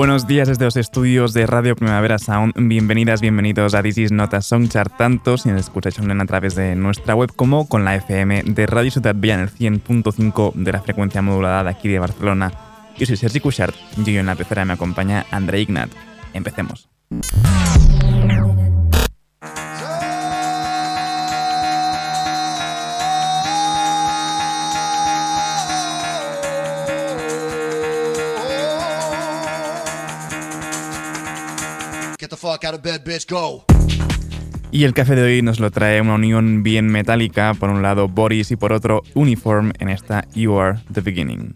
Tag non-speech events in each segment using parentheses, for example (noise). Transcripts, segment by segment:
Buenos días desde los estudios de Radio Primavera Sound. Bienvenidas, bienvenidos a This is Not a Songchart, tanto si nos escucháis online a través de nuestra web como con la FM de Radio Ciudad en el 100.5 de la frecuencia modulada de aquí de Barcelona. Yo soy Sergi Cushart y en la pecera me acompaña André Ignat. Empecemos. Y el café de hoy nos lo trae una unión bien metálica, por un lado Boris y por otro Uniform en esta You Are the Beginning.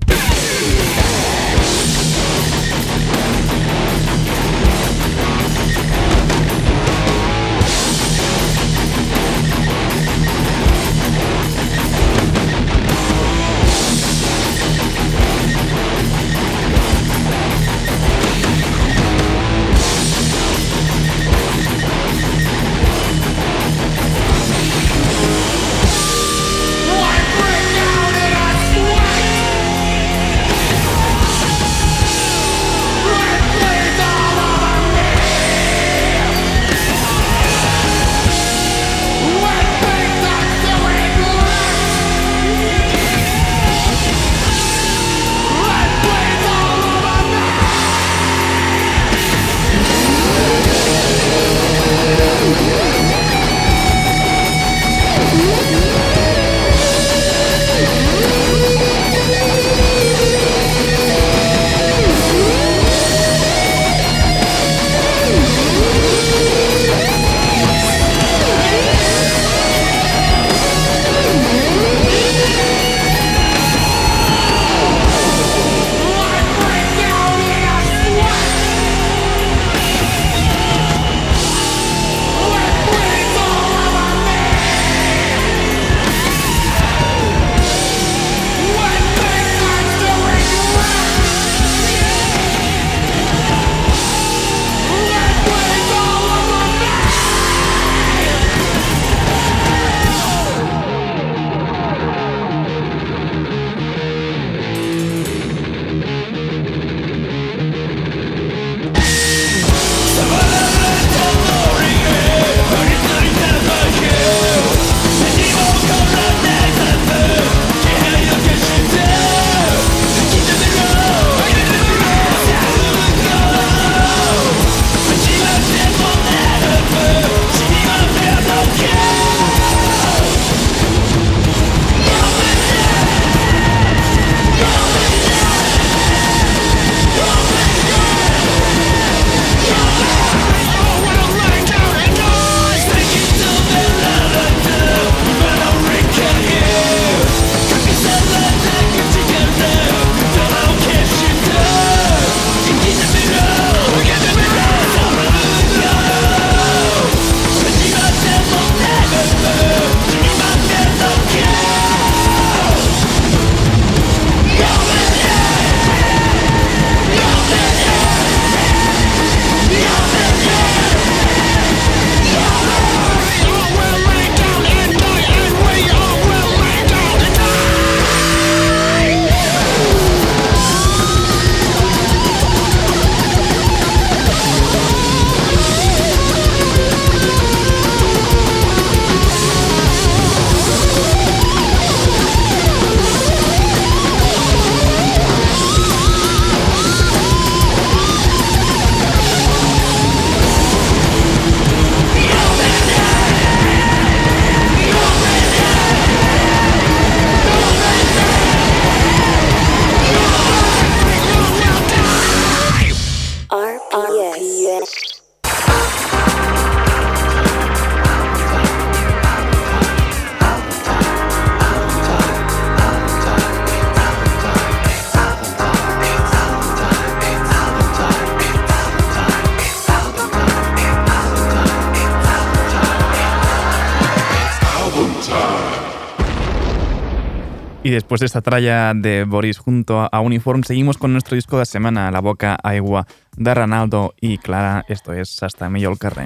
después de esta tralla de Boris junto a Uniform, seguimos con nuestro disco de semana, La Boca Aigua, de Ronaldo y Clara. Esto es Hasta millor el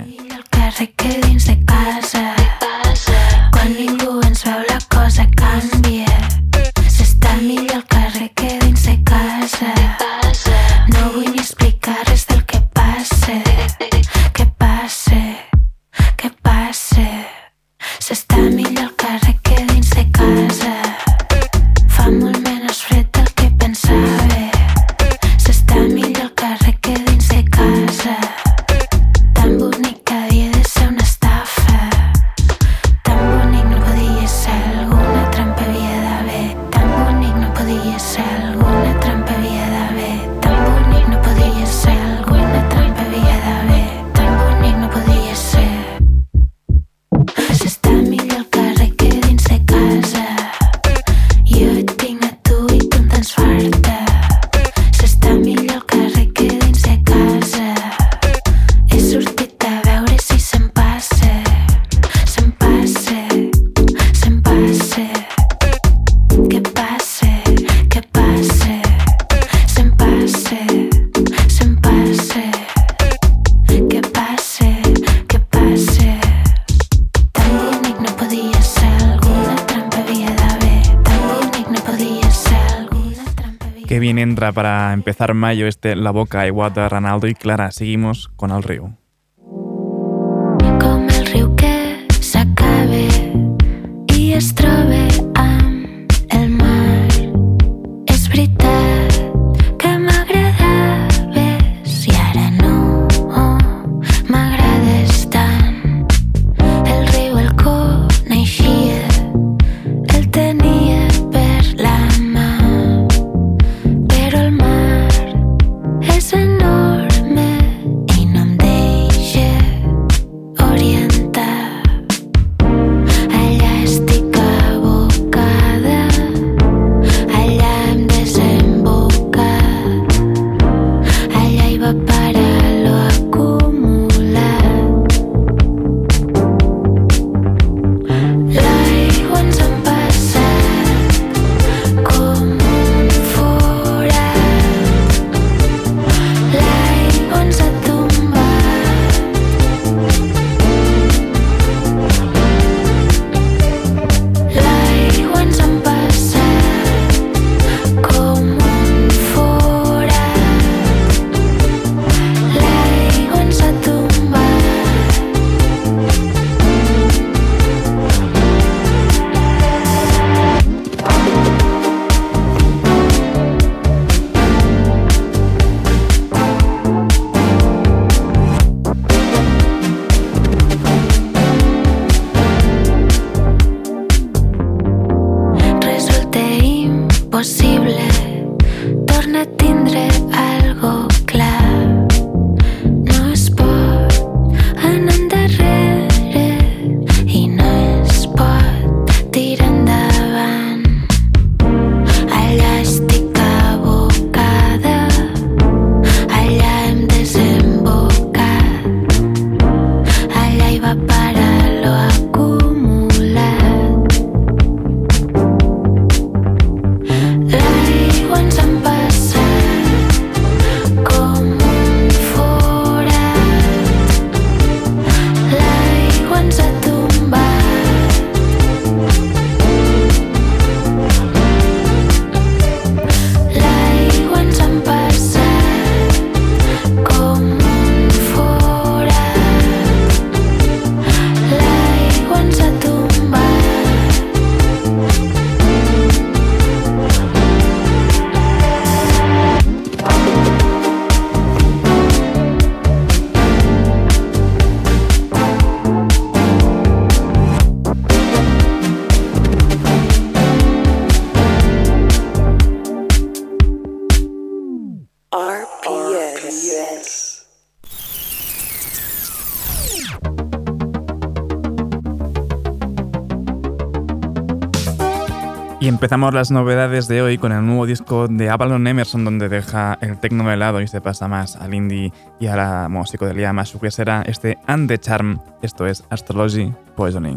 mayo este La Boca, Iguata, Ronaldo y Clara. Seguimos con Al Río. Empezamos las novedades de hoy con el nuevo disco de Avalon Emerson, donde deja el tecno de lado y se pasa más al indie y a la música musicodelia más será este And the Charm. Esto es Astrology Poisoning.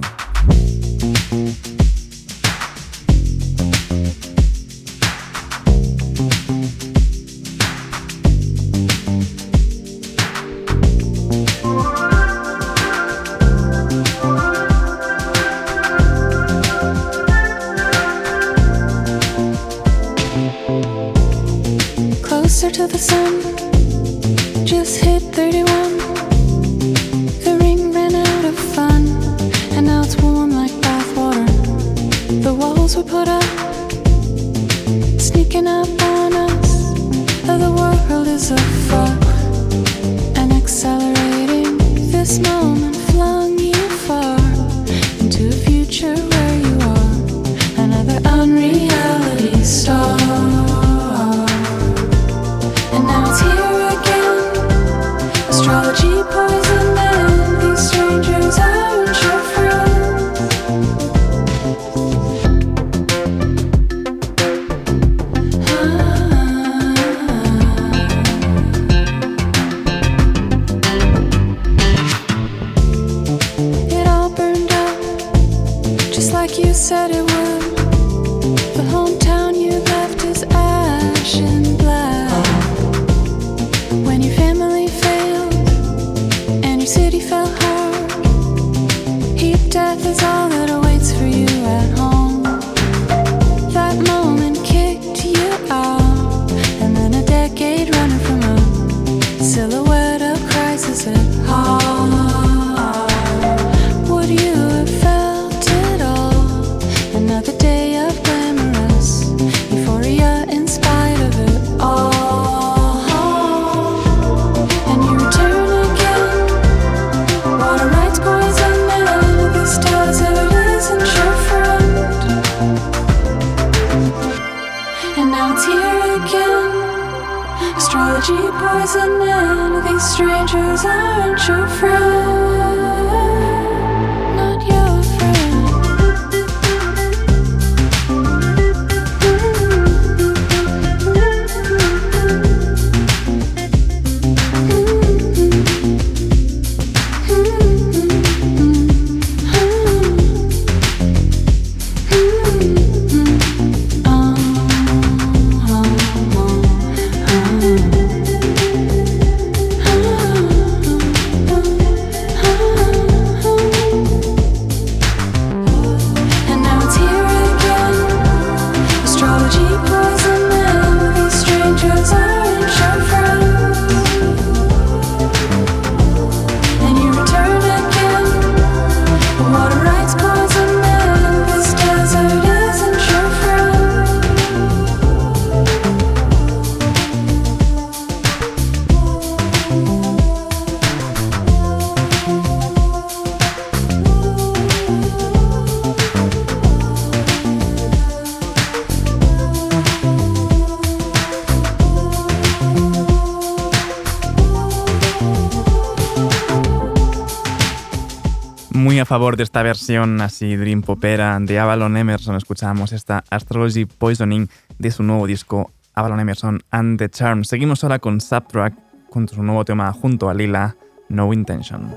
favor de esta versión así dream popera de Avalon Emerson escuchamos esta Astrology Poisoning de su nuevo disco Avalon Emerson and the Charm. Seguimos ahora con Subtrack con su nuevo tema junto a Lila, No Intention.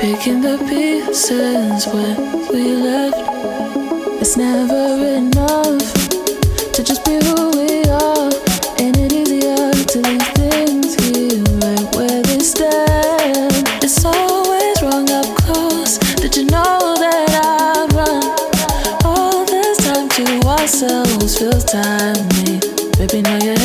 Picking the pieces when we left, it's never enough. myself, feels timely. Baby, now you're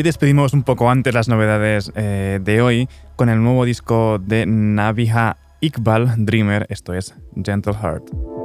hoy despedimos un poco antes las novedades eh, de hoy con el nuevo disco de Navija Iqbal Dreamer, esto es Gentle Heart.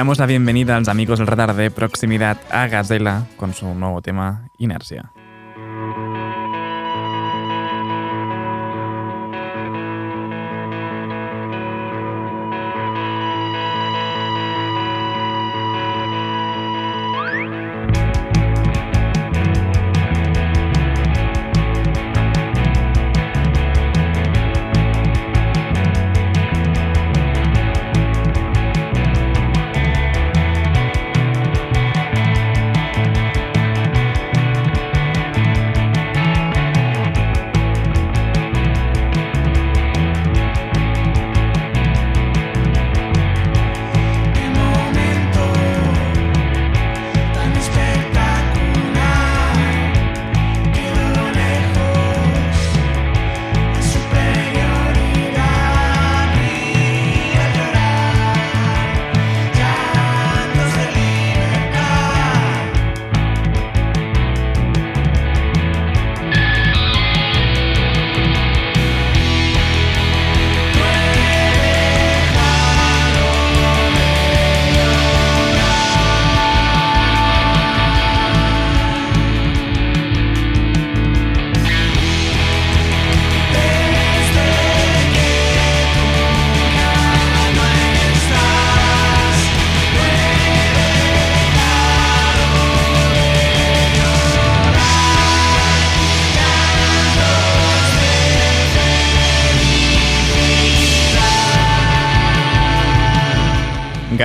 damos la bienvenida a los amigos del radar de proximidad a Gazela con su nuevo tema Inercia.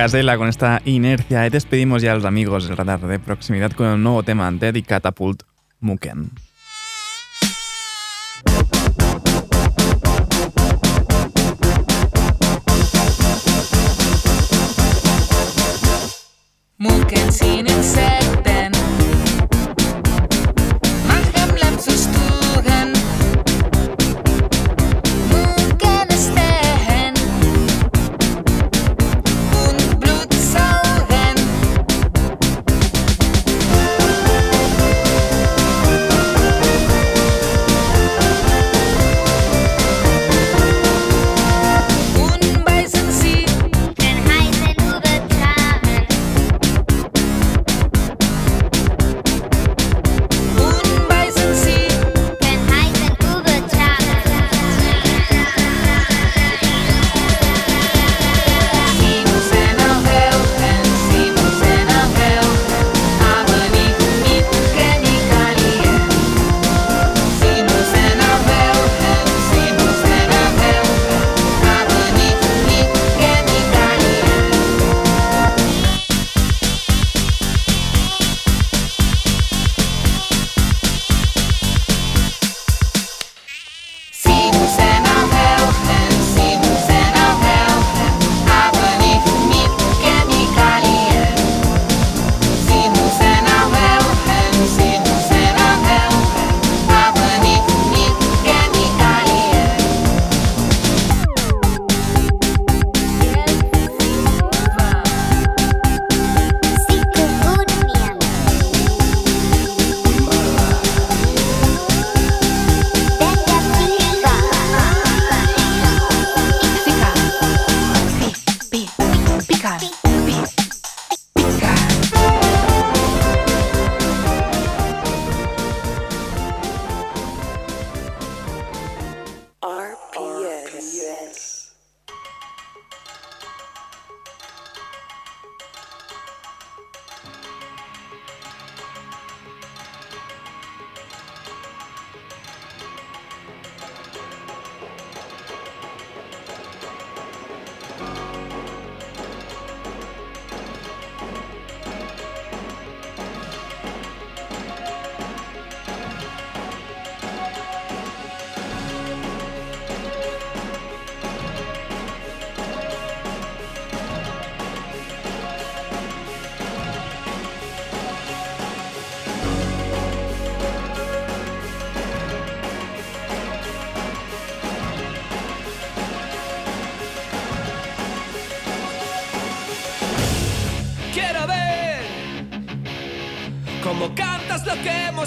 Casela con esta inercia. Y despedimos ya a los amigos del radar de proximidad con un nuevo tema de Catapult Muken.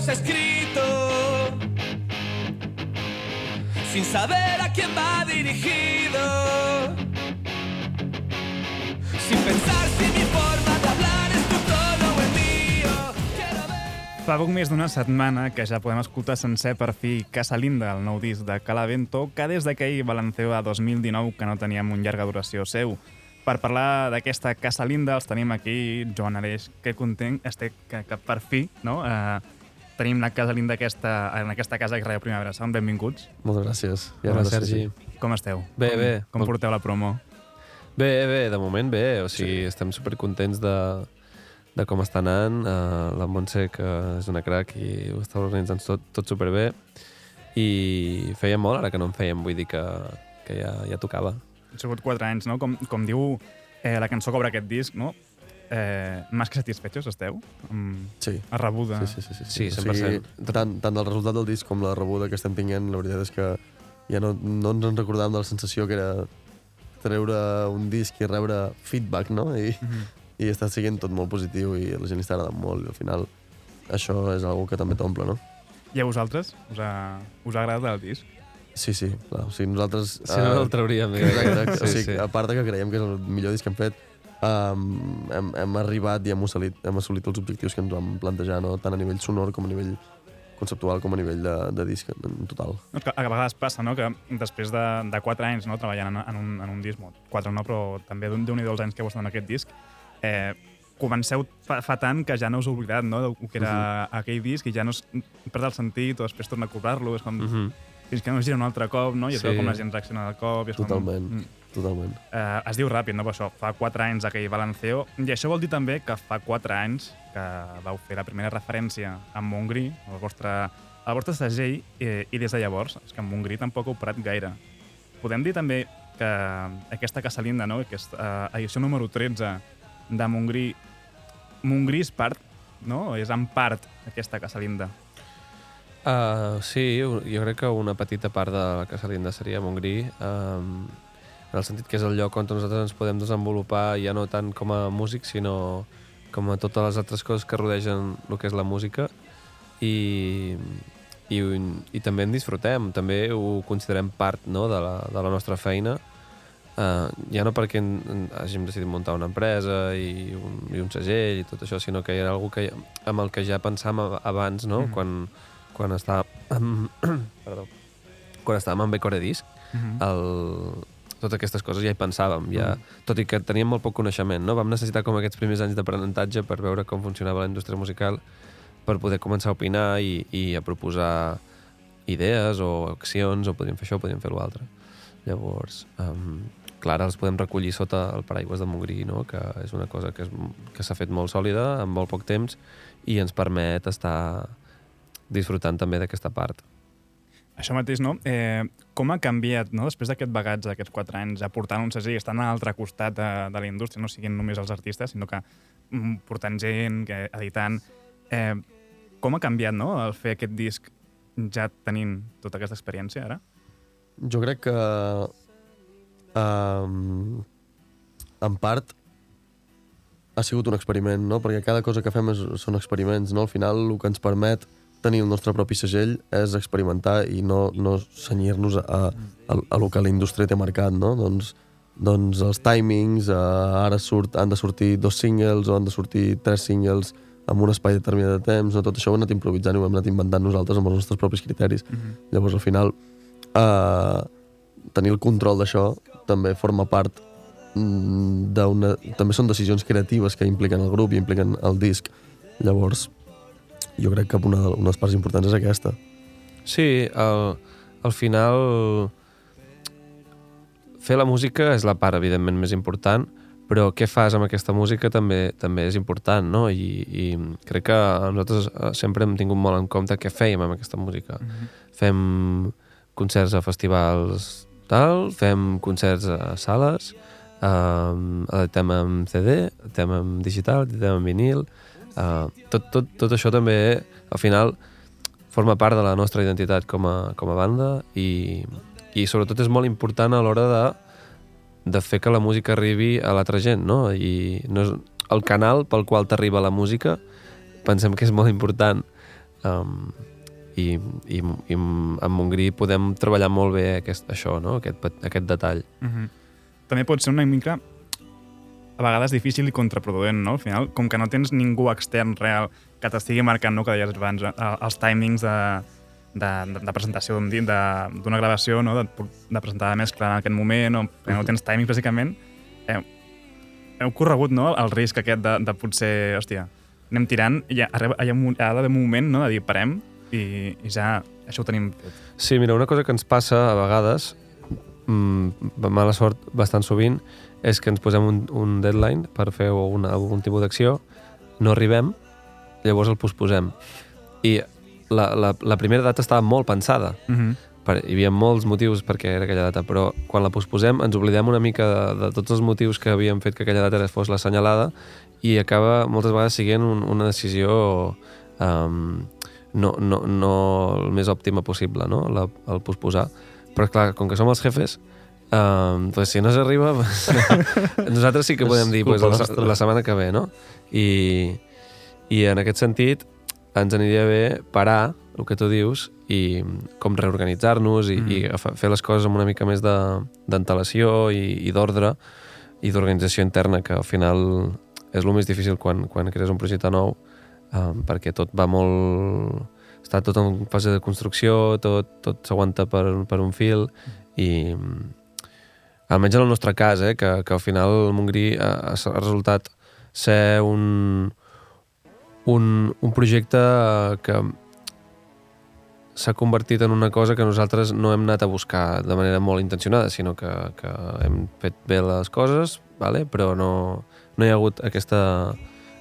está escrito, sin saber a quién va dirigido, sin pensar si mi forma de hablar es tu tono o el mío. Ver... Fa poc més d'una setmana que ja podem escoltar sencer per fi Casa Linda, el nou disc de Calavento, que des d'aquell balanceu a 2019 que no teníem un llarga duració seu. Per parlar d'aquesta Casa Linda els tenim aquí Joan Aleix, que content estic que, que per fi no, eh, tenim la Casa Linda aquesta, en aquesta casa que és Radio Primavera Sound. Benvinguts. Moltes gràcies. I Hola, Sergi. Com esteu? Bé, com, bé. Com porteu la promo? Bé, bé, de moment bé. O sigui, sí. estem supercontents de, de com està anant. Uh, la Montse, que és una crac i ho està organitzant tot, tot superbé. I feia molt ara que no en fèiem, vull dir que, que ja, ja tocava. Han sigut quatre anys, no? Com, com diu eh, la cançó que obre aquest disc, no? Eh, més que satisfechos esteu? Amb Sí. la rebuda. Sí, sí, sí. sí, Sí, O 100%. sigui, tant, tant del resultat del disc com la rebuda que estem tinguent, la veritat és que ja no, no ens en recordàvem de la sensació que era treure un disc i rebre feedback, no? I, mm -hmm. i està sent tot molt positiu i a la gent li està agradant molt i al final això és algo que també t'omple, no? I a vosaltres? Us ha, us ha agradat el disc? Sí, sí, clar. O sigui, nosaltres... Si no, no el trauríem. eh? Exacte, sí, o sigui, sí. a part que creiem que és el millor disc que hem fet, um, hem, hem arribat i hem assolit, hem assolit els objectius que ens vam plantejar, no? tant a nivell sonor com a nivell conceptual com a nivell de, de disc en total. No, que a vegades passa no? que després de, de 4 anys no? treballant en, en, un, en un disc, 4 no, però també d'un nhi els anys que heu estat en aquest disc, eh, comenceu fa, fa tant que ja no us heu oblidat no? del que era uh -huh. aquell disc i ja no es perd el sentit o després torna a cobrar-lo, és com... Uh Mhm. -huh. Fins que no es gira un altre cop, no? I es Sí. veu com la gent reacciona al cop. I és Totalment, Com... Mm. Totalment. Eh, es diu ràpid, no? Per això, fa 4 anys aquell balanceo. I això vol dir també que fa 4 anys que vau fer la primera referència amb Montgrí, el vostre, el vostre segell, eh, i des de llavors, és que Montgrí tampoc heu parat gaire. Podem dir també que aquesta Casa Linda, no? aquesta eh, edició número 13 de Montgrí, Montgrí és part, no? És en part aquesta Casa Linda. Uh, sí, jo crec que una petita part de la Casa Linda seria Montgrí, um, en el sentit que és el lloc on nosaltres ens podem desenvolupar ja no tant com a músics, sinó com a totes les altres coses que rodegen el que és la música i, i, i també en disfrutem, també ho considerem part no, de, la, de la nostra feina Uh, ja no perquè en, en, hàgim decidit muntar una empresa i un, i un segell i tot això, sinó que era algo que, amb el que ja pensàvem ab- abans, no? Mhm. quan, quan estàvem... (coughs) perdó. Quan estàvem amb Becore Disc, Mhm. el, totes aquestes coses ja hi pensàvem, ja, Mhm. tot i que teníem molt poc coneixement, no? Vam necessitar com aquests primers anys d'aprenentatge per veure com funcionava la indústria musical, per poder començar a opinar i, i a proposar idees o accions, o podríem fer això o podríem fer l'altre. Llavors, um, clar, els podem recollir sota el paraigües de Montgrí, no? que és una cosa que, és, que s'ha fet molt sòlida en molt poc temps i ens permet estar disfrutant també d'aquesta part. Això mateix, no? Eh, com ha canviat, no? després d'aquest bagatge d'aquests 4 anys, aportant un segell, estant a l'altre costat de, de la indústria, no siguin només els artistes, sinó que mm, portant gent, que, editant... Eh, com ha canviat, no?, el fer aquest disc ja tenint tota aquesta experiència, ara? Jo crec que um, en part ha sigut un experiment, no? perquè cada cosa que fem és, són experiments. No? Al final el que ens permet tenir el nostre propi segell és experimentar i no, no senyir-nos a, a, a lo que la indústria té marcat. No? Doncs, doncs els timings, uh, ara surt, han de sortir dos singles o han de sortir tres singles amb un espai determinat de temps, no? tot això ho hem anat improvisant i ho hem anat inventant nosaltres amb els nostres propis criteris. Mm -hmm. Llavors, al final, eh, tenir el control d'això també forma part mm, d'una... També són decisions creatives que impliquen el grup i impliquen el disc. Llavors, jo crec que una, una de les parts importants és aquesta. Sí, al, al final fer la música és la part, evidentment, més important, però què fas amb aquesta música també també és important, no? I, i crec que nosaltres eh, sempre hem tingut molt en compte què fèiem amb aquesta música. Mm -hmm. Fem concerts a festivals tal, fem concerts a sales, um, editem en CD, editem en digital, editem en vinil, uh, tot, tot, tot això també, al final, forma part de la nostra identitat com a, com a banda i, i sobretot és molt important a l'hora de, de fer que la música arribi a l'altra gent, no? I no és, el canal pel qual t'arriba la música pensem que és molt important um, i, i, i amb Montgrí podem treballar molt bé aquest, això, no? aquest, aquest detall. Uh -huh. També pot ser una mica a vegades difícil i contraproduent, no? Al final, com que no tens ningú extern real que t'estigui marcant, no?, que deies abans, eh, els timings de, de, de, de presentació d'una gravació, no?, de, de presentar la mescla en aquest moment, o que no tens timings, bàsicament, heu, heu corregut, no?, el risc aquest de, de potser, hòstia, anem tirant, i ha, arriba- hi ha, d'haver un moment, no?, de dir, parem, i, i ja això ho tenim fet. Sí, mira, una cosa que ens passa a vegades, mm, amb mala sort bastant sovint, és que ens posem un, un deadline per fer una, algun tipus d'acció, no arribem, llavors el posposem. I la, la, la primera data estava molt pensada, Uh -huh. per, hi havia molts motius perquè era aquella data, però quan la posposem ens oblidem una mica de, de tots els motius que havíem fet que aquella data fos l'assenyalada i acaba moltes vegades siguent un, una decisió um, no, no, no el més òptima possible, no? La, el posposar. Però clar, com que som els jefes, um, pues, si no s'arriba, (laughs) pues, nosaltres sí que podem dir pues, la, la setmana que ve, no? I, I en aquest sentit ens aniria bé parar, el que tu dius, i com reorganitzar-nos i, mm. i fer les coses amb una mica més de- d'antelació i, i d'ordre i d'organització interna, que al final és el més difícil quan, quan crees un projecte nou, um, perquè tot va molt... està tot en fase de construcció, tot, tot s'aguanta per, per un fil i mm, almenys en el nostre cas, eh, que, que al final el Montgrí ha, ha resultat ser un, un, un projecte que s'ha convertit en una cosa que nosaltres no hem anat a buscar de manera molt intencionada, sinó que, que hem fet bé les coses, vale? però no, no hi ha hagut aquesta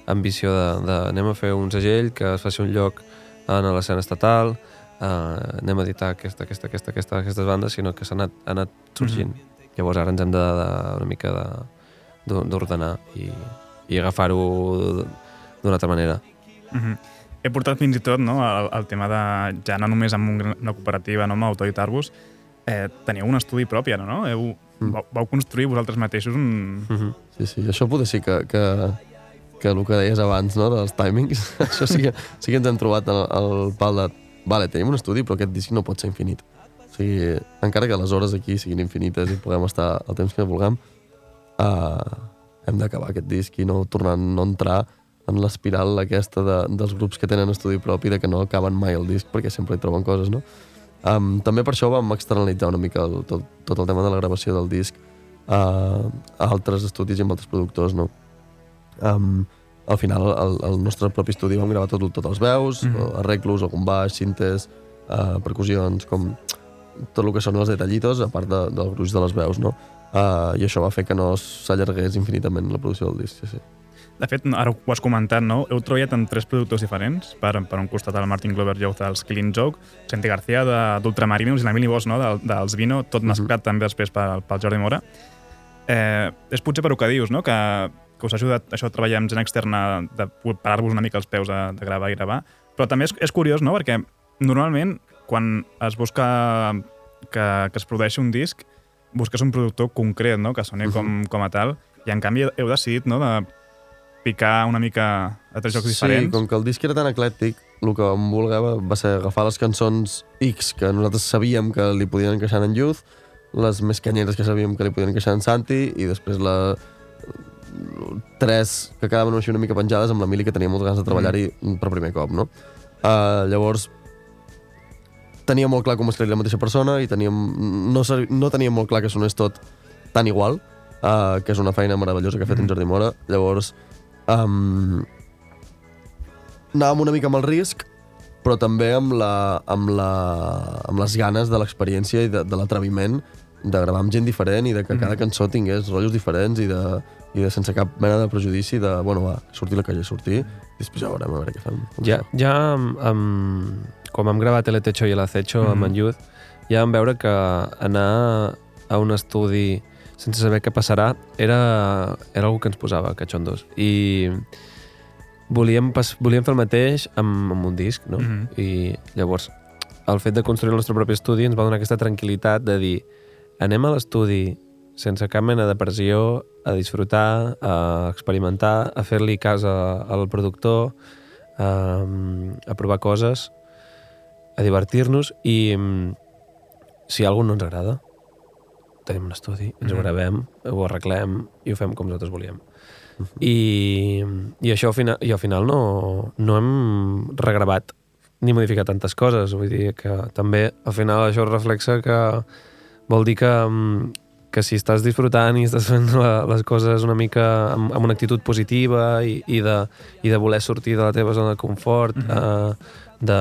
ambició de, de anem a fer un segell que es faci un lloc en l'escena estatal, eh, anem a editar aquesta, aquesta, aquesta, aquesta, aquestes bandes, sinó que s'ha anat, ha anat sorgint. Llavors ara ens hem de, de una mica de- d'o- d'ordenar i, i agafar-ho d'una altra manera. Mhm. He portat fins i tot no, el, el tema de, ja no només amb un, una cooperativa, no, amb Autoeditar-vos, eh, teniu un estudi propi ara, no? Heu, Mm. vau, vau construir vosaltres mateixos un... Mm -hmm. Sí, sí, això potser sí que, que, que el que deies abans, no?, dels timings, (laughs) això sí que, sí que ens hem trobat el, el pal de... Vale, tenim un estudi, però aquest disc no pot ser infinit. Sigui, encara que les hores aquí siguin infinites i puguem estar el temps que vulguem, uh, hem d'acabar aquest disc i no tornar no entrar en l'espiral aquesta de, dels grups que tenen estudi propi de que no acaben mai el disc perquè sempre hi troben coses, no? Um, també per això vam externalitzar una mica el, tot, tot el tema de la gravació del disc a, a altres estudis i amb altres productors, no? Um, al final, el, el nostre propi estudi vam gravar tot, totes les veus, mm. -hmm. arreglos, algun baix, cintes, uh, percussions, com tot el que són els detallitos, a part de, del gruix de les veus, no? Uh, I això va fer que no s'allargués infinitament la producció del disc, sí, sí. De fet, ara ho has comentat, no? Heu treballat amb tres productors diferents, per, per un costat el Martin Glover Youth dels Killing Joke, Santi García d'Ultramarinos i l'Emili Bosch no? de, dels Vino, tot mesclat també després pel, pel Jordi Mora. Eh, és potser per el que dius, no? que, que us ha ajudat això a treballar amb gent externa, de parar-vos una mica els peus de, de gravar i gravar. Però també és, és curiós, no? perquè normalment quan es busca que, que es produeixi un disc, busques un productor concret, no? que soni com, com a tal, i en canvi heu decidit no? de picar una mica a tres jocs diferents. Sí, com que el disc era tan eclèctic, el que em volgava va ser agafar les cançons X que nosaltres sabíem que li podien encaixar en Youth, les més canyeres que sabíem que li podien encaixar en Santi, i després la tres que quedaven així una mica penjades amb l'Emili que tenia moltes ganes de treballar-hi per primer cop, no? Uh, llavors, tenia molt clar com escriure la mateixa persona i teníem, no, ser- no teníem molt clar que sonés tot tan igual, uh, que és una feina meravellosa que ha fet en Jordi Mora. Llavors, um, anàvem una mica amb el risc, però també amb, la, amb, la, amb les ganes de l'experiència i de, de l'atreviment de gravar amb gent diferent i de que cada cançó tingués rotllos diferents i de, i de sense cap mena de prejudici de, bueno, va, sortir la que hagi de sortir i després ja veurem a veure què fem. Ja, ja amb, amb, com hem gravat El Techo i El Acecho mm -hmm. amb en Youth, ja vam veure que anar a un estudi sense saber què passarà era, era algo que ens posava catxondos. I volíem, pas, volíem fer el mateix amb, amb un disc, no? Mhm. I llavors, el fet de construir el nostre propi estudi ens va donar aquesta tranquil·litat de dir anem a l'estudi sense cap mena de pressió, a disfrutar, a experimentar, a fer-li cas a- al productor, a, a provar coses a divertir-nos i mm, si alguna no ens agrada, tenim un estudi, ens ho Mhm. gravem, ho arreglem i ho fem com nosaltres volíem. I, i això al final, i al final no, no hem regravat ni modificat tantes coses. Vull dir que també al final això reflexa que vol dir que, mm, que si estàs disfrutant i estàs fent la, les coses una mica amb, amb una actitud positiva i, i, de, i de voler sortir de la teva zona de confort, Mhm. eh, de,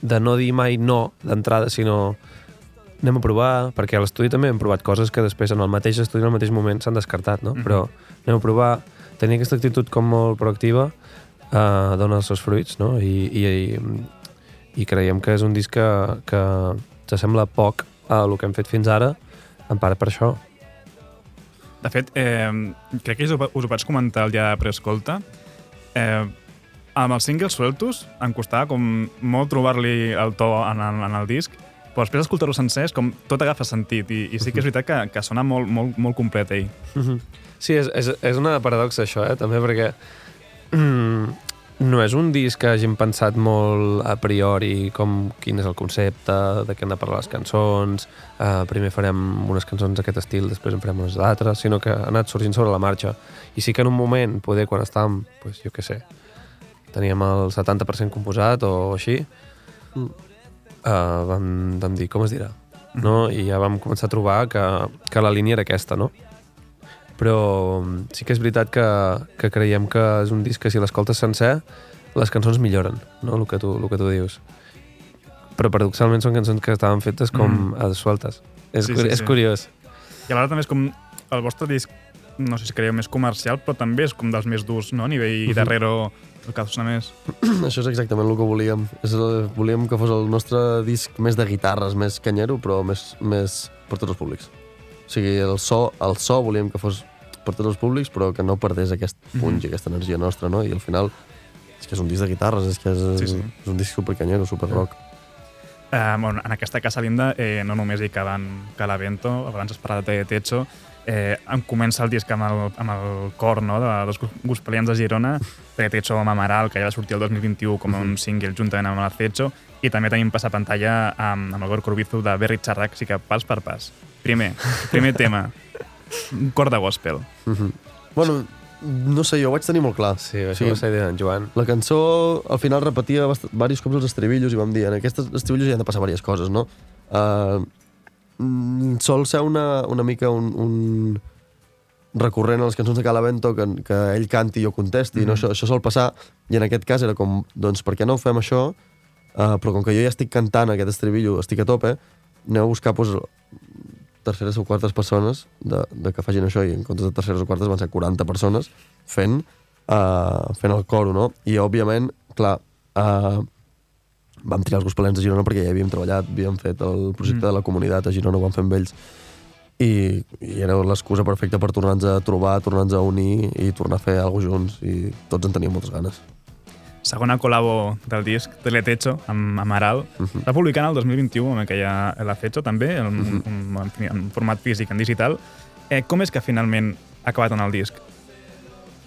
de no dir mai no d'entrada, sinó anem a provar, perquè a l'estudi també hem provat coses que després en el mateix estudi, en el mateix moment, s'han descartat, no? Mhm. Però anem a provar, tenir aquesta actitud com molt proactiva eh, dona els seus fruits, no? I, i, i, i creiem que és un disc que, que s'assembla poc a el que hem fet fins ara, en part per això. De fet, eh, crec que us ho, us ho vaig comentar el dia de preescolta. Eh, amb els singles sueltos em costava com molt trobar-li el to en el, en el disc, però després d'escoltar-ho sencer és com tot agafa sentit i, i sí que és veritat que, que sona molt, molt, molt complet ell. Mhm. Sí, és, és, és una paradoxa això, eh? també perquè mm, no és un disc que hagin pensat molt a priori com quin és el concepte, de què han de parlar les cançons, uh, primer farem unes cançons d'aquest estil, després en farem unes d'altres, sinó que ha anat sorgint sobre la marxa. I sí que en un moment, poder quan estàvem, pues, jo què sé, teníem el 70% composat o així, uh, vam, vam dir, com es dirà? No? I ja vam començar a trobar que, que la línia era aquesta, no? Però mm, sí que és veritat que, que creiem que és un disc que si l'escoltes sencer les cançons milloren, no? el, que tu, el que tu dius. Però paradoxalment són cançons que estaven fetes com Mm. mm. sueltes. És, Sí, sí, és sí. curiós. I alhora també és com el vostre disc, no sé si creieu més comercial, però també és com dels més durs, no? A nivell Mhm. darrere el que sona més. (clears throat) Això és exactament el que volíem. És el, volíem que fos el nostre disc més de guitarres, més canyero, però més, més per tots els públics. O sigui, el so, el so volíem que fos per tots els públics, però que no perdés aquest punx i aquesta energia nostra, no? I al final és que és un disc de guitarres, és que és, Sí, sí. és un disc supercanyero, superrock. Eh, bueno, en aquesta casa linda eh, no només hi caben Calavento, abans has parlat de Techo, eh, em comença el disc amb el, amb el cor no, de los gospelians de Girona, de Techo amb Amaral, que ja va sortir el 2021 com un single juntament amb el Techo, i també tenim passapantalla amb, amb el Gorka Urbizu de Berry Charrac, així que pas per pas. Primer, primer tema, un cor de gospel. Mhm. Bueno, no sé, jo ho vaig tenir molt clar. Sí, això va ser idea d'en Joan. La cançó al final repetia diversos cops els estribillos i vam dir, en aquests estribillos hi han de passar diverses coses, no? Uh, mm, sol ser una, una mica un, un recurrent a les cançons de Calavento que, que ell canti i jo contesti, mm -hmm. no? això, això sol passar, i en aquest cas era com, doncs per què no ho fem això? Uh, però com que jo ja estic cantant aquest estribillo, estic a tope, aneu a buscar pues, terceres o quartes persones de, de que facin això, i en comptes de terceres o quartes van ser 40 persones fent, uh, fent el coro, no? I, òbviament, clar, uh, vam triar els gospelens de Girona perquè ja havíem treballat, havíem fet el projecte Mm. de la comunitat a Girona, ho vam fer amb ells, i, i era l'excusa perfecta per tornar-nos a trobar, tornar-nos a unir i tornar a fer alguna junts, i tots en teníem moltes ganes. Segona col·labo del disc, Teletecho, amb Amaral. Uh -huh. Va publicar el 2021 amb aquella l'Afecho, també, en, uh -huh. en, en, en format físic, en digital. Eh, com és que finalment ha acabat en el disc?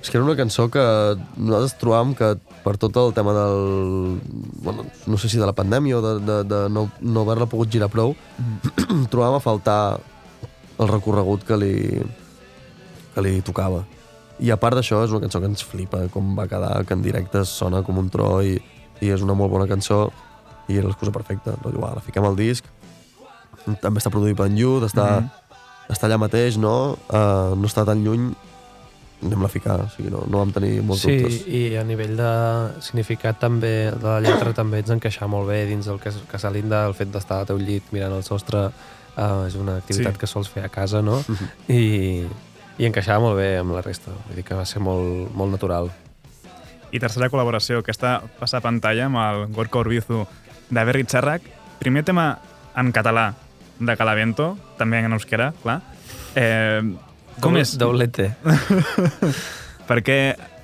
És que era una cançó que nosaltres trobàvem que per tot el tema del... Bueno, no sé si de la pandèmia o de, de, de no, no haver-la pogut girar prou, (clears throat) trobàvem a faltar el recorregut que li, que li tocava. I a part d'això, és una cançó que ens flipa com va quedar, que en directe sona com un tro i, i és una molt bona cançó i era l'excusa perfecta. Doncs, uah, la fiquem al disc, també està produït per en Youth, està, Mhm. està allà mateix, no? Uh, no està tan lluny, anem-la a ficar, o sigui, no, no vam tenir molts Sí, dubtes. i a nivell de significat també, de la lletra també ens encaixar molt bé dins del que, que s'ha linda, el fet d'estar al teu llit mirant el sostre, uh, és una activitat Sí. que sols fer a casa, no? I, i encaixava molt bé amb la resta, vull dir que va ser molt, molt natural. I tercera col·laboració, aquesta passa a pantalla amb el Gorka Urbizu de Berry Charrac. Primer tema en català de Calavento, també en euskera, clar. Eh, com és? Doblete. (laughs) Per què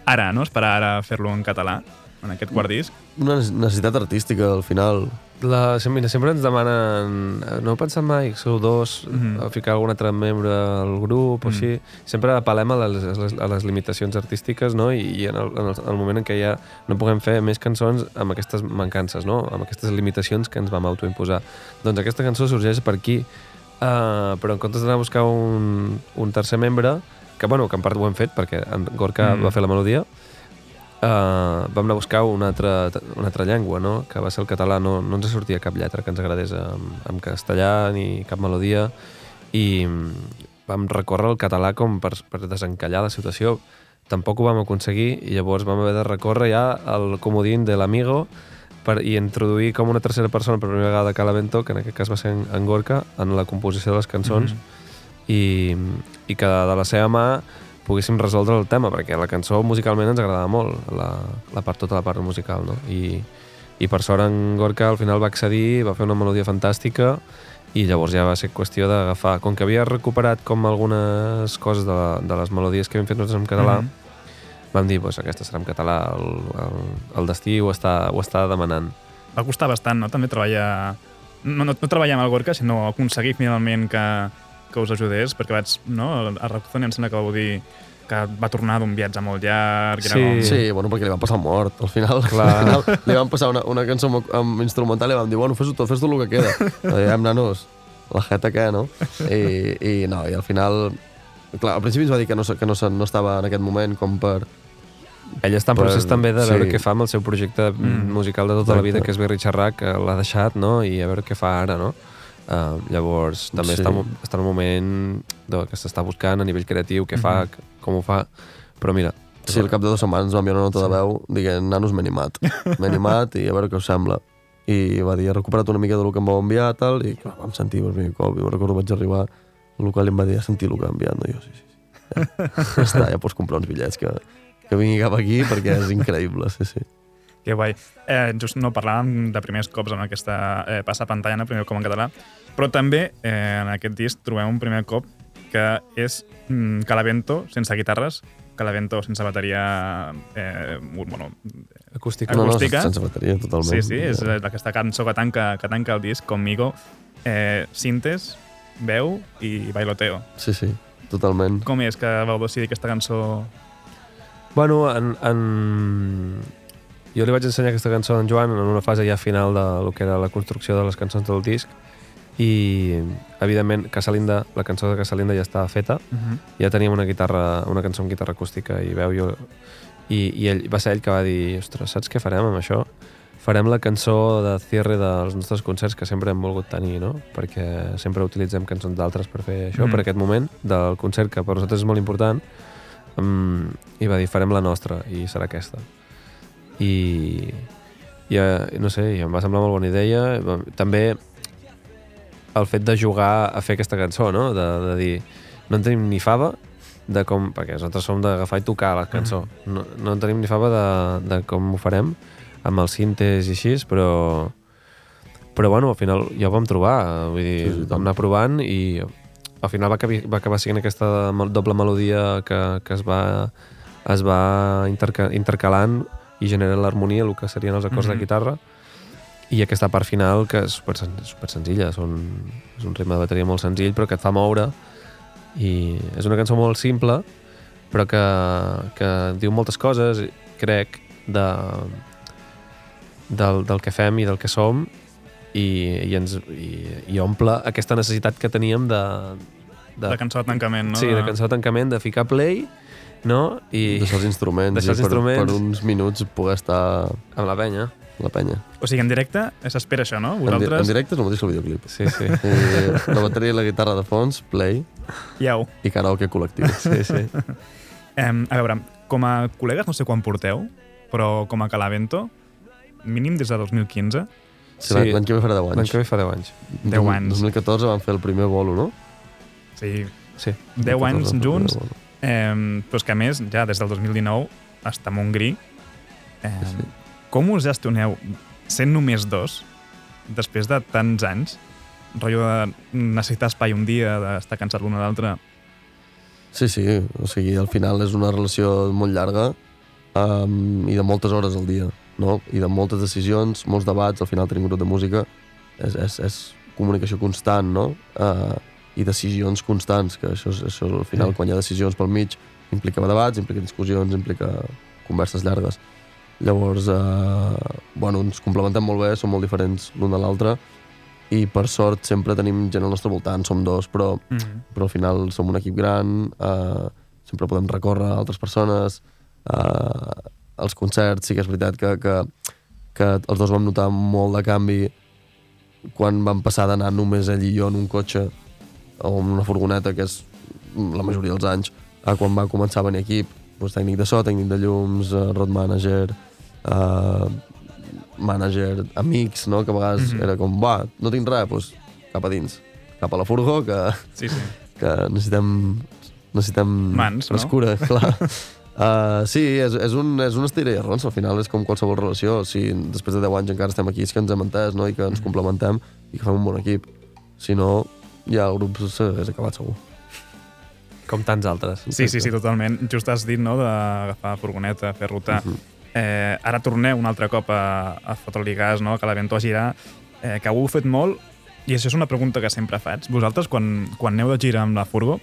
ara, no? Esperar ara fer-lo en català? En aquest quart disc. Una necessitat artística, al final. La, mira, sempre ens demanen eh, no heu pensat mai que sou dos Mhm. a ficar algun altre membre al grup o Mm. així, sempre apel·lem a les, a les, a les limitacions artístiques no? I, i en, el, en, el, en el moment en què ja no puguem fer més cançons amb aquestes mancances no? amb aquestes limitacions que ens vam autoimposar doncs aquesta cançó sorgeix per aquí uh, però en comptes d'anar a buscar un, un tercer membre que, bueno, que en part ho hem fet perquè en Gorka Mm. va fer la melodia Uh, vam anar a buscar una altra, una altra llengua, no? que va ser el català. No, no ens sortia cap lletra que ens agradés en, en castellà ni cap melodia i mm, vam recórrer el català com per, per desencallar la situació. Tampoc ho vam aconseguir i llavors vam haver de recórrer ja al comodín de l'amigo per, i introduir com una tercera persona per primera vegada Calavento, que en aquest cas va ser en, en Gorka, en la composició de les cançons Mhm. i, i que de la seva mà poguéssim resoldre el tema, perquè la cançó musicalment ens agradava molt, la, la part, tota la part musical, no? I, i per sort en Gorka al final va accedir, va fer una melodia fantàstica i llavors ja va ser qüestió d'agafar... Com que havia recuperat com algunes coses de, la, de les melodies que hem fet nosaltres en català, Mhm. vam dir, pues, aquesta serà en català, el, el, el destí ho està, ho està demanant. Va costar bastant, no? També treballar... No, no, no treballar amb el Gorka, sinó aconseguir finalment que, que us ajudés, perquè vaig, no? A Raccoon em sembla que vau dir que va tornar d'un viatge molt llarg. Sí. Com... Sí, bueno, perquè li van passar mort, al final. Clar. Al final li van passar una, una cançó amb, amb instrumental i vam dir, bueno, fes-ho tot, fes tot el que queda. I diem, nanos, la jeta què, no? I, i no, i al final... Clar, al principi ens va dir que no, que no, no estava en aquest moment com per... Ell està en procés també de veure sí. què fa amb el seu projecte Mm. musical de tota la vida, Exacte. que és Berry Charrac, que l'ha deixat, no? I a veure què fa ara, no? Uh, llavors, també Sí. està, està en un moment de, que s'està buscant a nivell creatiu, què fa, Mhm. com ho fa, però mira... Sí, al cap de dues setmanes va enviar una nota de veu dient, nanos, m'he animat. M'he (laughs) animat i a veure què us sembla. I va dir, he recuperat una mica del que em vau enviar, tal, i clar, vam sentir per primer cop. I me'n recordo vaig arribar al local i em va dir, has sentit el que ha enviat? No? Jo, sí, sí. sí. Ja (laughs) està, ja pots comprar uns bitllets que, que vingui cap aquí perquè és increïble, sí, sí. Que guai. Eh, just no parlàvem de primers cops amb aquesta eh, passapantalla, no? primer cop en català, però també eh, en aquest disc trobem un primer cop que és mm, Calavento sense guitarres, Calavento sense bateria eh, bueno, Acústica. No, Acústica. sense bateria, totalment. Sí, sí, és eh, aquesta cançó que tanca, que tanca el disc, Conmigo, eh, sintes, veu i bailoteo. Sí, sí, totalment. Com és que vau decidir aquesta cançó? Bueno, en, en... jo li vaig ensenyar aquesta cançó a en Joan en una fase ja final de lo que era la construcció de les cançons del disc i, evidentment, Casalinda, la cançó de Casalinda ja estava feta, Uh -huh. ja teníem una guitarra, una cançó amb guitarra acústica i veu jo i, i ell, va ser ell que va dir ostres, saps què farem amb això? Farem la cançó de cierre dels nostres concerts que sempre hem volgut tenir, no? Perquè sempre utilitzem cançons d'altres per fer això, Mm. mm. per aquest moment del concert que per nosaltres és molt important um, i va dir farem la nostra i serà aquesta i, i eh, no sé, i em va semblar molt bona idea també el fet de jugar a fer aquesta cançó, no? De, de dir, no en tenim ni fava de com, perquè nosaltres som d'agafar i tocar la cançó. No, no en tenim ni fava de, de com ho farem amb els cintes i així, però però bueno, al final ja ho vam trobar, vull dir, Sí, sí, vam anar provant i al final va acabar, va acabar sent aquesta doble melodia que, que es va, es va interca, intercalant i genera l'harmonia, el que serien els acords Mhm. de guitarra, i aquesta part final que és super, super senzilla són, és un ritme de bateria molt senzill però que et fa moure i és una cançó molt simple però que, que diu moltes coses crec de, del, del que fem i del que som i, i, ens, i, i omple aquesta necessitat que teníem de, de, De cançó de tancament, no? sí, de cançó de tancament, de ficar play no? i Deixar els instruments Deixar els i per, instruments. per uns minuts poder estar amb la penya la penya. O sigui, en directe s'espera això, no? En, di Vosaltres... en directe és el mateix que el videoclip. sí, sí, I la bateria i la guitarra de fons, play, Iau. i karaoke col·lectiu. sí, sí. Em, a veure, com a col·legues no sé quan porteu, però com a Calavento, mínim des de 2015, Sí, l'any- L'any que ve farà 10 L'any anys. que ve fa 10 anys. 10 anys. 2014 van fer el primer bolo, no? sí, Sí. 10 anys 2014 junts. Eh, però és que a més, ja des del 2019, està Montgrí. Eh, Sí. Com us gestioneu sent només dos, després de tants anys, rotllo de necessitar espai un dia, d'estar cansat l'un a l'altre, Sí, sí, o sigui, al final és una relació molt llarga um, i de moltes hores al dia. no? i de moltes decisions, molts debats, al final tenim grup de música, és, és, és comunicació constant, no? Uh, i decisions constants, que això, és, això al final, Sí. quan hi ha decisions pel mig, implica debats, implica discussions, implica converses llargues. Llavors, eh, bueno, ens complementem molt bé, som molt diferents l'un de l'altre, i per sort sempre tenim gent al nostre voltant, som dos, però, Mhm. però al final som un equip gran, eh, sempre podem recórrer a altres persones, eh, els concerts sí que és veritat que, que, que els dos vam notar molt de canvi quan vam passar d'anar només ell i jo en un cotxe o una furgoneta, que és la majoria dels anys, a quan va començar a venir equip, doncs, tècnic de so, tècnic de llums, eh, road manager, eh, manager, amics, no? que a vegades Mhm. era com, va, no tinc res, doncs cap a dins, cap a la furgo, que, Sí, sí. (laughs) que necessitem, necessitem Mans, no? frescura, (laughs) clar. Uh, sí, és, és, un, és un estir i arrons, al final és com qualsevol relació. Si després de 10 anys encara estem aquí, és que ens hem entès, no? I que Mm. ens complementem i que fem un bon equip. Si no, ja el grup s'hagués acabat segur. Com tants altres. Sí, sí, sí, totalment. Just has dit, no?, d'agafar furgoneta, fer ruta. Mhm. eh, ara torneu un altre cop a, a fotre-li gas, no?, que l'evento a girar, eh, que ho heu fet molt, i això és una pregunta que sempre faig. Vosaltres, quan, quan aneu de gira amb la furgo,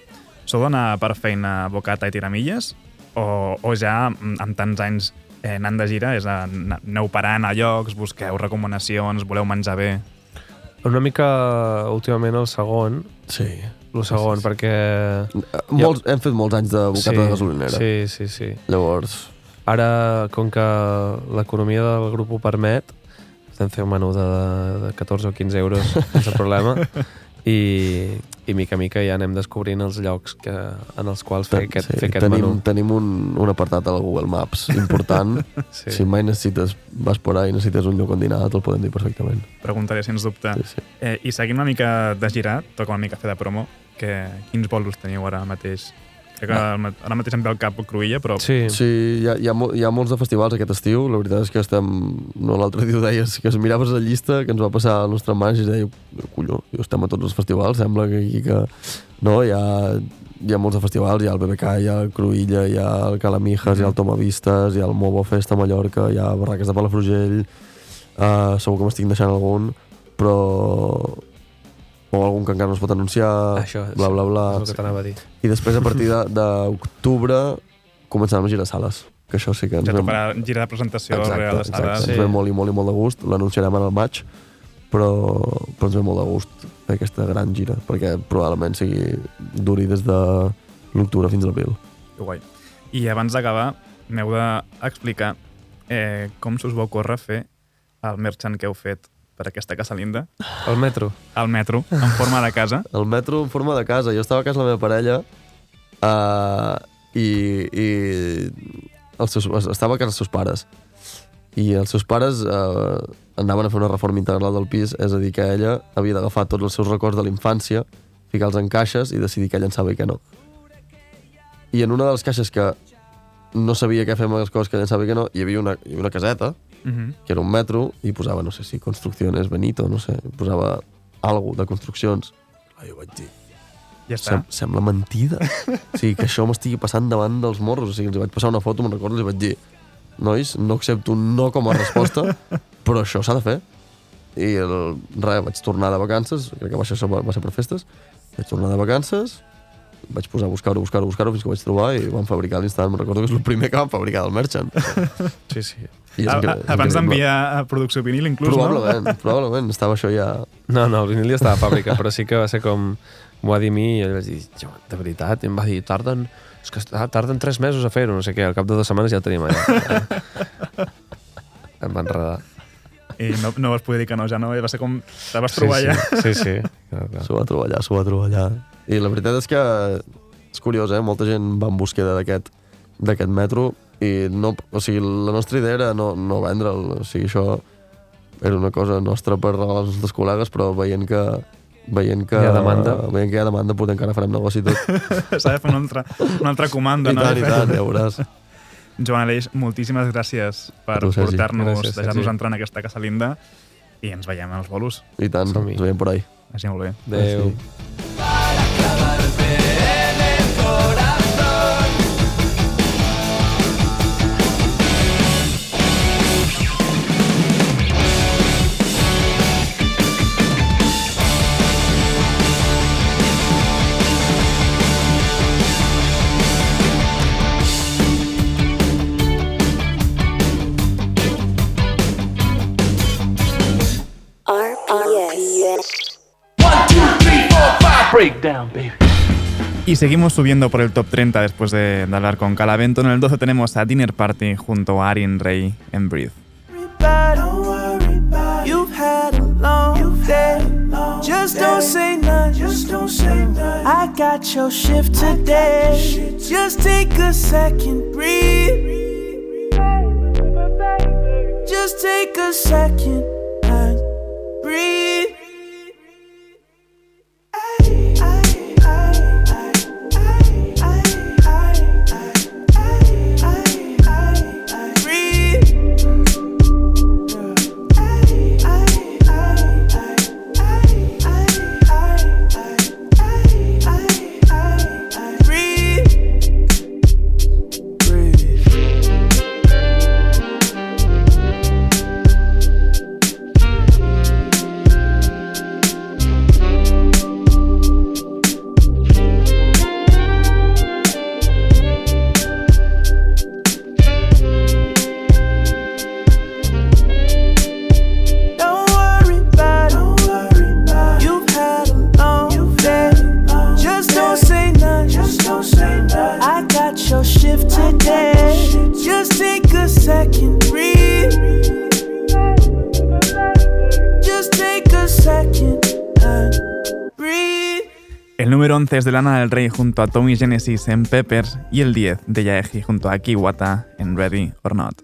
sou d'anar per feina bocata i tiramilles? O, o ja, mm, amb tants anys eh, anant de gira, és a, aneu parant a llocs, busqueu recomanacions, voleu menjar bé? Una mica, últimament, el segon. Sí. El segon, Sí, sí, sí. perquè... Molts, hem fet molts anys de bocata de gasolinera. Sí, sí, sí. Llavors, Ara, com que l'economia del grup ho permet, estem fent un menú de, de 14 o 15 euros sense problema (laughs) i, i mica a mica ja anem descobrint els llocs que, en els quals fer aquest, sí, fer aquest tenim, menú. tenim un, un apartat al Google Maps important. (laughs) Sí. Si mai necessites, vas por ahí, necessites un lloc on dinar, te'l podem dir perfectament. Preguntaré, sens dubte. Sí, sí. Eh, I seguint una mica de girar, toca una mica fer de promo, que quins bolos teniu ara mateix? Crec que ara ma- ara mateix em ve al cap Cruïlla, però Sí, Sí, hi ha, hi, ha, hi ha molts de festivals aquest estiu. La veritat és que estem... No, l'altre dia ho deies, que es miraves la llista que ens va passar al nostre manager i deia, colló, estem a tots els festivals, sembla que aquí que... No, hi ha, hi ha molts de festivals, hi ha el BBK, hi ha el Cruïlla, hi ha el Calamijas, hi ha el Tomavistes, hi ha el Mobo Fest a Mallorca, hi ha Barraques de Palafrugell, uh, segur que m'estic deixant algun, però o algun que encara no es pot anunciar, això bla, bla, bla. és el que t'anava a dir. I després, a partir de- d'octubre, començarem a girar sales. Que això sí que ens ja tocarà gira de presentació exacte, real de exacte. sales. Ens Sí. ve molt i molt i molt de gust. L'anunciarem ara al maig, però, però ens ve molt de gust fer aquesta gran gira, perquè probablement sigui duri des de l'octubre fins a l'abril. Guai. I abans d'acabar, m'heu d'explicar eh, com s'us va ocórrer fer el merchant que heu fet per aquesta casa linda, El metro. al metro, en forma de casa. (laughs) El metro en forma de casa. Jo estava a casa de la meva parella uh, i, i els seus, estava a casa dels seus pares. I els seus pares uh, anaven a fer una reforma integral del pis, és a dir, que ella havia d'agafar tots els seus records de la infància, ficar-los en caixes i decidir què llançava i què no. I en una de les caixes que no sabia què fer amb les coses que llançava i què no, hi havia una, hi havia una caseta, Uh -huh. que era un metro, i posava, no sé si Construcciones Benito, no sé, posava algo de construccions. Clar, jo vaig dir, Ja està. Sem sembla mentida. O sigui, que això m'estigui passant davant dels morros. O sigui, els vaig passar una foto, me'n recordo, i els vaig dir nois, no accepto un no com a resposta, però això s'ha de fer. I el, res, vaig tornar de vacances, crec que va ser, va ser per festes, vaig tornar de vacances, vaig posar a buscar-ho, buscar-ho, buscar-ho, fins que ho vaig trobar i ho vam fabricar a l'instant. Me'n recordo que és el primer que vam fabricar del Merchant. (laughs) Sí, sí. I és A, a, abans d'enviar a producció vinil, inclús, Probablement, probablement. Estava això ja... No, no, el vinil ja estava a fàbrica, però sí que va ser com... M'ho va dir a mi i jo li vaig dir, "Jo, de veritat, i em va dir, tarden, és que ah, tarden tres mesos a fer-ho, no sé què, al cap de dues setmanes ja el tenim allà. (laughs) em va enredar. no? I no, no vas poder dir que no, ja no, va ser com... Te vas trobar sí, ja. Sí, sí. sí. Clar, clar. S'ho va trobar allà, s'ho va trobar allà. I la veritat és que és curiós, eh? Molta gent va en búsqueda d'aquest d'aquest metro i no, o sigui, la nostra idea era no, no vendre'l, o sigui, això era una cosa nostra per regalar als nostres col·legues, però veient que veient que Hi ha demanda. veient que hi ha demanda, potser encara farem negoci i tot. (laughs) S'ha de fer una altra, una altra comanda, I no? tant, i tant, ja veuràs. (laughs) Joan Aleix, moltíssimes gràcies per portar-nos, deixar-nos entrar en aquesta casa linda i ens veiem els bolos. I tant, ens veiem por ahí. Vagi molt bé. Adéu. Sí. acabar Breakdown, baby. Y seguimos subiendo por el top 30 después de, de hablar con Calavento. En el 12 tenemos a Dinner Party junto a Arin Rey en Breathe. Don't worry about it. You've had a long day. Just don't say nothing. Just don't say nothing. I got your shift today. Just take a second, breathe. Just take a second and. Breathe. De Lana del Rey junto a Tommy Genesis en Peppers y el 10 de Yaeji junto a Kiwata en Ready or Not.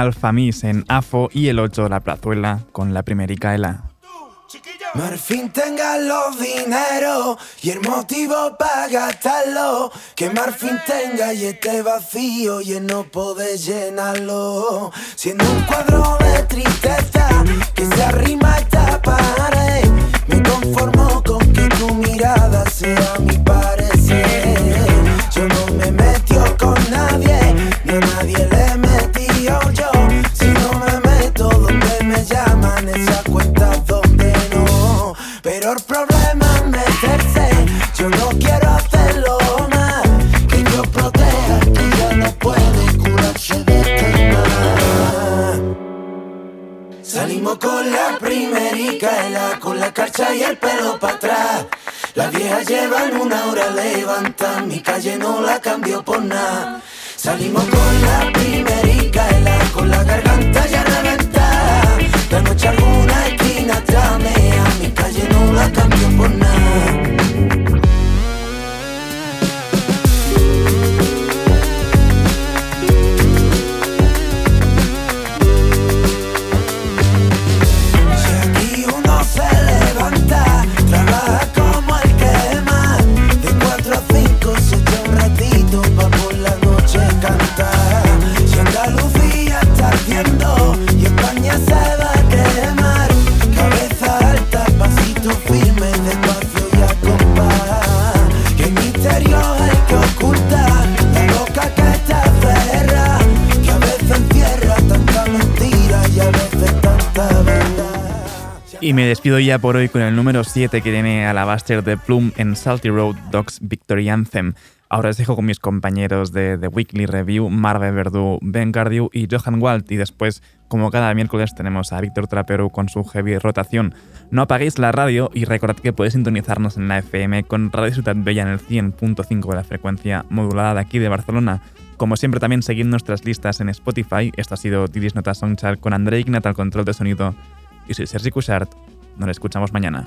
9 lo tiene Alfa Miss en AFO y el 8 La Plazuela con la primerica Ela. Marfin tenga los dineros y el motivo para gastarlo. Que Marfin tenga y esté vacío y no puede llenarlo. Siendo un cuadro de tristeza que se arrima a esta pared. Me conformo con que tu mirada sea mi parecer. Yo no me metió con nadie, ni a nadie Las viejas llevan una hora levantan, mi calle no la cambio por nada. Salimos con la primerica, ela con la garganta ya reventada. La noche alguna esquina tramea, mi calle no la cambio por nada. Y me despido ya por hoy con el número 7 que tiene Alabaster de Plum en Salty Road Dogs Victory Anthem. Ahora os dejo con mis compañeros de The Weekly Review, Marve Verdú, Ben Gardiu y Johan Walt. Y después, como cada miércoles, tenemos a Víctor Trapero con su heavy rotación. No apaguéis la radio y recordad que podéis sintonizarnos en la FM con Radio Ciutat Bella en el 100.5 de la frecuencia modulada de aquí de Barcelona. Como siempre, también seguid nuestras listas en Spotify. Esto ha sido Didis Nota Songchart con André Ignat control de sonido. Y soy Sergi Cushart. Nos escuchamos mañana.